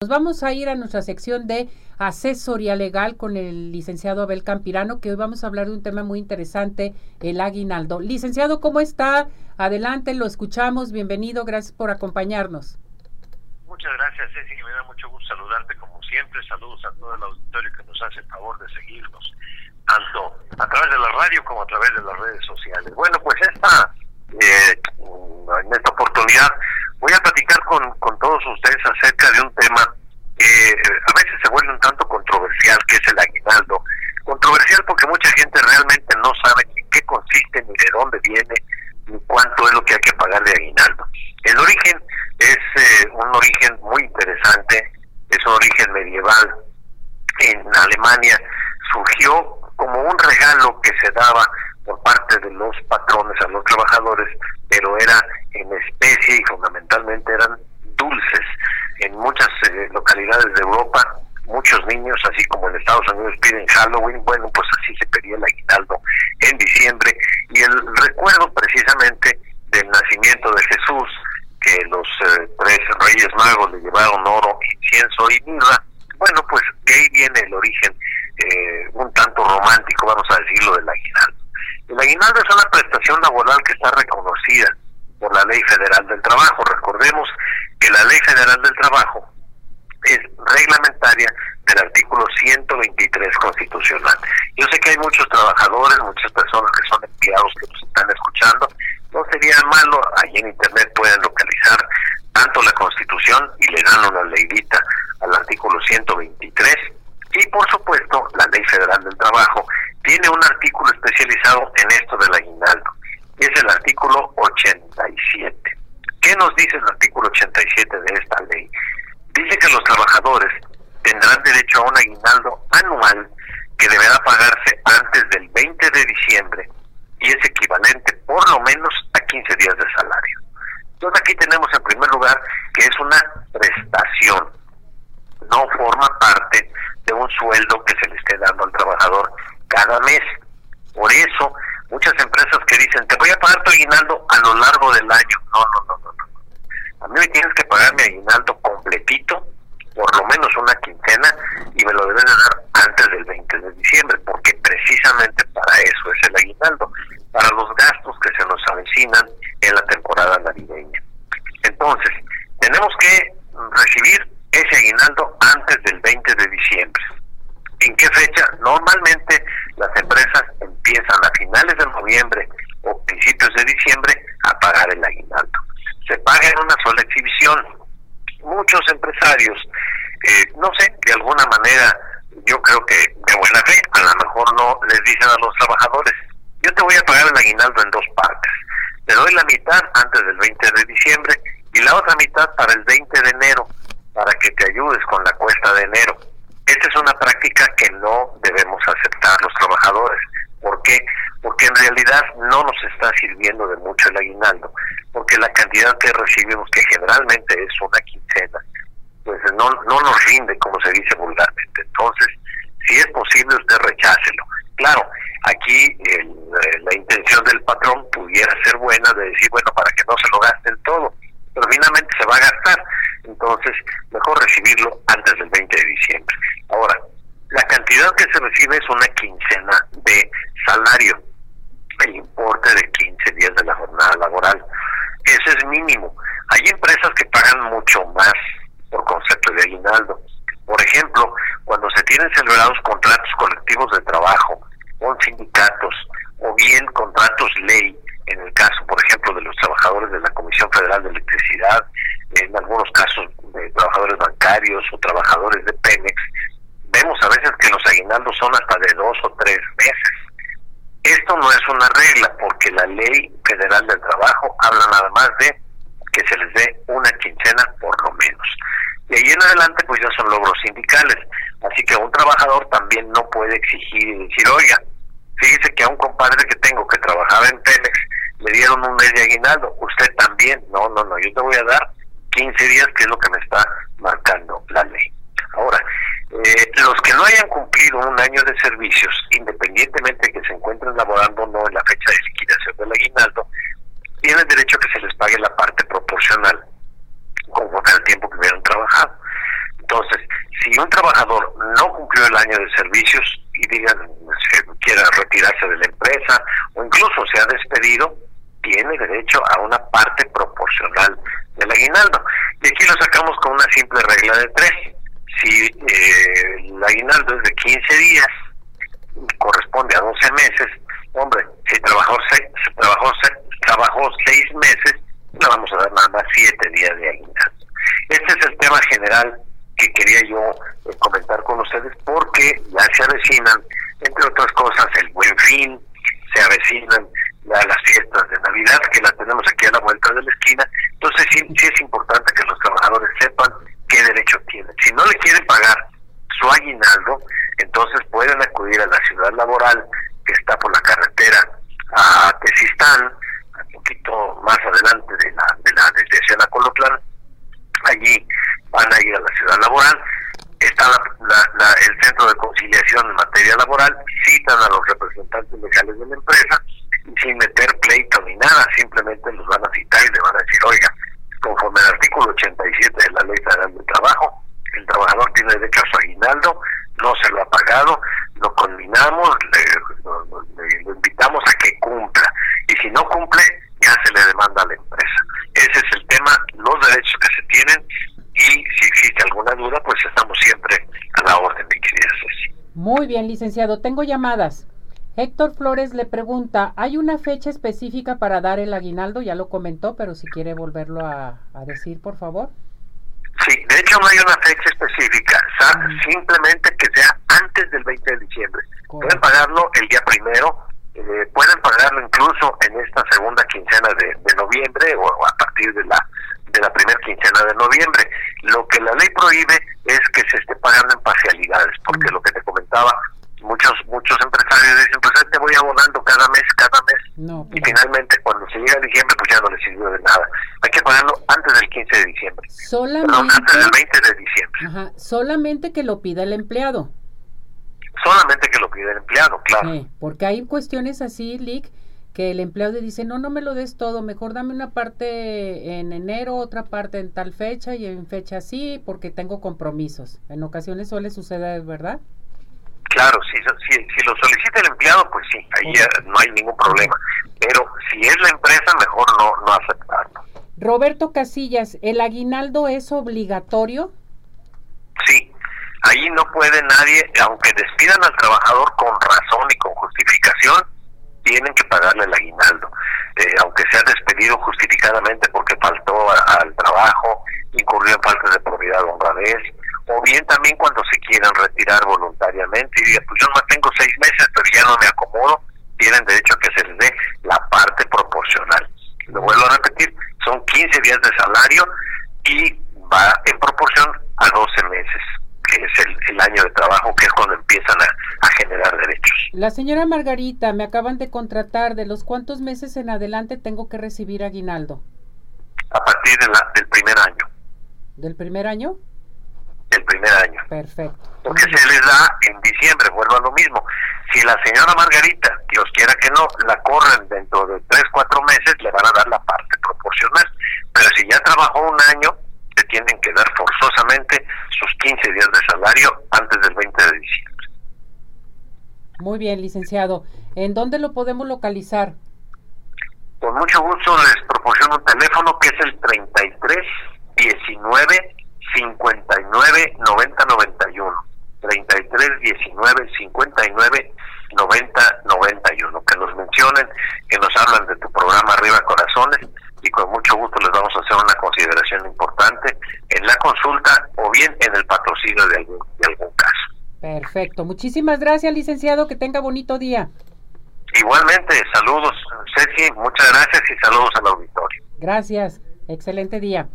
Nos vamos a ir a nuestra sección de asesoría legal con el licenciado Abel Campirano, que hoy vamos a hablar de un tema muy interesante, el aguinaldo. Licenciado, ¿cómo está? Adelante, lo escuchamos. Bienvenido, gracias por acompañarnos. Muchas gracias, Ceci, me da mucho gusto saludarte como siempre. Saludos a todo el auditorio que nos hace el favor de seguirnos, tanto a través de la radio como a través de las redes sociales. Bueno, pues esta, eh, en esta oportunidad voy a platicar con, con todos ustedes acerca de un tema que a veces se vuelve un tanto controversial, que es el aguinaldo. Controversial porque mucha gente realmente no sabe en qué consiste, ni de dónde viene, ni cuánto es lo que hay que pagar de aguinaldo. El origen es eh, un origen muy interesante, es un origen medieval. En Alemania surgió como un regalo que se daba por parte de los patrones a los trabajadores, pero era en especie y fundamentalmente eran dulces. En muchas eh, localidades de Europa, muchos niños, así como en Estados Unidos, piden Halloween. Bueno, pues así se pedía el aguinaldo en diciembre. Y el recuerdo precisamente del nacimiento de Jesús, que los eh, tres reyes magos le llevaron oro, incienso y mirra. Bueno, pues de ahí viene el origen eh, un tanto romántico, vamos a decirlo, del aguinaldo. El aguinaldo es una prestación laboral que está reconocida por la Ley Federal del Trabajo. Recordemos que la Ley Federal del Trabajo es reglamentaria del artículo 123 constitucional. Yo sé que hay muchos trabajadores, muchas personas que son empleados que nos están escuchando. No sería malo, ahí en Internet pueden localizar tanto la Constitución y le dan una leidita al artículo 123 y por supuesto la Ley Federal del Trabajo tiene un artículo especializado en esto del aguinaldo es el artículo 87. ¿Qué nos dice el artículo 87 de esta ley? Dice que los trabajadores tendrán derecho a un aguinaldo anual que deberá pagarse antes del 20 de diciembre y es equivalente por lo menos a 15 días de salario. Entonces aquí tenemos en primer lugar que es una prestación, no forma parte de un sueldo que se le esté dando al trabajador cada mes. Por eso muchas empresas que dicen, te voy a pagar tu aguinaldo a lo largo del año. No, no, no, no. no. A mí me tienes que pagar mi aguinaldo completito, por lo menos una quincena, y me lo deben de dar antes del 20 de diciembre, porque precisamente para eso es el aguinaldo, para los gastos que se nos avecinan en la temporada navideña. Entonces, tenemos que recibir ese aguinaldo antes del 20 de diciembre. ¿En qué fecha? Normalmente las empresas empiezan a finales de noviembre o principios de diciembre a pagar el aguinaldo. Se paga en una sola exhibición. Muchos empresarios, eh, no sé, de alguna manera, yo creo que de buena fe, a lo mejor no les dicen a los trabajadores, yo te voy a pagar el aguinaldo en dos partes. Te doy la mitad antes del 20 de diciembre y la otra mitad para el 20 de enero, para que te ayudes con la cuesta de enero. Esta es una práctica que no debemos aceptar los trabajadores. ¿Por qué? Porque en realidad no nos está sirviendo de mucho el aguinaldo, porque la cantidad que recibimos, que generalmente es una quincena, pues no, no nos rinde, como se dice vulgarmente. Entonces, si es posible, usted rechácelo. Claro, aquí eh, la intención del patrón pudiera ser buena de decir, bueno, para que no se lo gasten todo, pero finalmente se va a gastar. Entonces, mejor recibirlo antes del 20 de diciembre. Ahora, la cantidad que se recibe es una quincena de salario, el importe de 15 días de la jornada laboral. Ese es mínimo. Hay empresas que pagan mucho más por concepto de aguinaldo. Por ejemplo, cuando se tienen celebrados contratos colectivos de trabajo con sindicatos o bien contratos ley, en el caso, por ejemplo, de los trabajadores de la Comisión Federal de Electricidad, en algunos casos de trabajadores bancarios o trabajadores de Pemex, vemos a veces que los aguinaldos son hasta de dos o tres meses. Esto no es una regla porque la ley federal del trabajo habla nada más de que se les dé una quincena por lo menos. Y ahí en adelante pues ya son logros sindicales. Así que un trabajador también no puede exigir y decir, oiga, fíjese que a un compadre que tengo que trabajaba en Pemex le dieron un mes de aguinaldo, usted también. No, no, no, yo te voy a dar 15 días, que es lo que me está marcando la ley. Ahora, eh, los que no hayan cumplido un año de servicios, independientemente de que se encuentren laborando o no en la fecha de liquidación del aguinaldo, tienen derecho a que se les pague la parte proporcional conforme al tiempo que hubieran trabajado. Entonces, si un trabajador no cumplió el año de servicios y digan quiera retirarse de la empresa o incluso se ha despedido, tiene derecho a una parte proporcional del aguinaldo. Y aquí lo sacamos con una simple regla de tres. Si eh, el aguinaldo es de 15 días, corresponde a 12 meses, hombre, si trabajó seis, trabajó, trabajó seis meses, le vamos a dar nada más siete días de aguinaldo. Este es el tema general que quería yo comentar con ustedes porque ya se avecinan, entre otras cosas, el buen fin, se avecinan ya las fiestas de Navidad que las tenemos aquí a la vuelta de la esquina. Entonces sí, sí es importante que los trabajadores sepan qué derecho tienen. Si no le quieren pagar su aguinaldo, entonces pueden acudir a la ciudad laboral que está por la carretera a Tesistán, un poquito más adelante de la de la desde Colotlán. Allí van a ir a la ciudad laboral, el centro de conciliación en materia laboral, citan a los representantes legales de la empresa y sin meter pleito ni nada, simplemente los van a citar y le van a decir, oiga, conforme al artículo 87 de la Ley Federal del Trabajo, el trabajador tiene derecho a su aguinaldo, no se lo ha pagado, lo combinamos, le, invitamos a que cumpla. Y si no cumple, ya se le demanda a la empresa. Ese es el tema, los derechos que se tienen y si existe alguna duda, pues estamos siempre a la orden de Ceci. Muy bien, licenciado. Tengo llamadas. Héctor Flores le pregunta, ¿hay una fecha específica para dar el aguinaldo? Ya lo comentó, pero si quiere volverlo a decir, por favor. Sí, de hecho no hay una fecha específica, simplemente que sea antes del 20 de diciembre. Pueden pagarlo el día primero, eh, pueden pagarlo incluso en esta segunda quincena de, noviembre o a partir de la de la primera quincena de noviembre. Lo que la ley prohíbe es que se esté pagando en parcialidades, porque lo que te muchos muchos empresarios dicen, pues te voy abonando cada mes, cada mes. y finalmente cuando se llega a diciembre, pues ya no les sirve de nada. Hay que pagarlo antes del 15 de diciembre. Solamente, antes del 20 de diciembre. Ajá, solamente que lo pida el empleado. Solamente que lo pida el empleado, claro. porque hay cuestiones así, Lick, que el empleado dice, no, no me lo des todo, mejor dame una parte en enero, otra parte en tal fecha y en fecha así, porque tengo compromisos. En ocasiones suele suceder, ¿verdad? Claro, si, si, lo solicita el empleado, pues sí, ahí ya no hay ningún problema. Pero si es la empresa, mejor no, no aceptarlo. Roberto Casillas, ¿el aguinaldo es obligatorio? Sí, ahí no puede nadie, aunque despidan al trabajador con razón y con justificación, tienen que pagarle el aguinaldo. Eh, aunque sea despedido justificadamente porque faltó al trabajo, incurrió en falta de propiedad o honradez, o bien también cuando se quieran retirar voluntariamente y digan, pues yo no tengo seis meses, pero ya no me acomodo, tienen derecho a que se les dé la parte proporcional. Lo vuelvo a repetir, son 15 días de salario y va en proporción a 12 meses, que es el, año de trabajo, que es cuando empiezan a, generar derechos. La señora Margarita, me acaban de contratar, ¿de los cuántos meses en adelante tengo que recibir aguinaldo? A partir de la, del primer año. ¿Del primer año? El primer año. Perfecto. Porque se les da en diciembre, vuelvo a lo mismo. Si la señora Margarita, Dios quiera que no, la corren dentro de tres, cuatro meses, le van a dar la parte proporcional. Pero si ya trabajó un año, le tienen que dar forzosamente sus 15 días de salario antes del 20 de diciembre. Muy bien, licenciado. ¿En dónde lo podemos localizar? Con mucho gusto les proporciono un teléfono que es el 33 19 59 90 91 33 19 59 90 91 que nos mencionen que nos hablan de tu programa Arriba Corazones y con mucho gusto les vamos a hacer una consideración importante en la consulta o bien en el patrocinio de algún, de algún caso. Perfecto, muchísimas gracias licenciado, que tenga bonito día. Igualmente, saludos Ceci, muchas gracias y saludos al auditorio. Gracias, excelente día.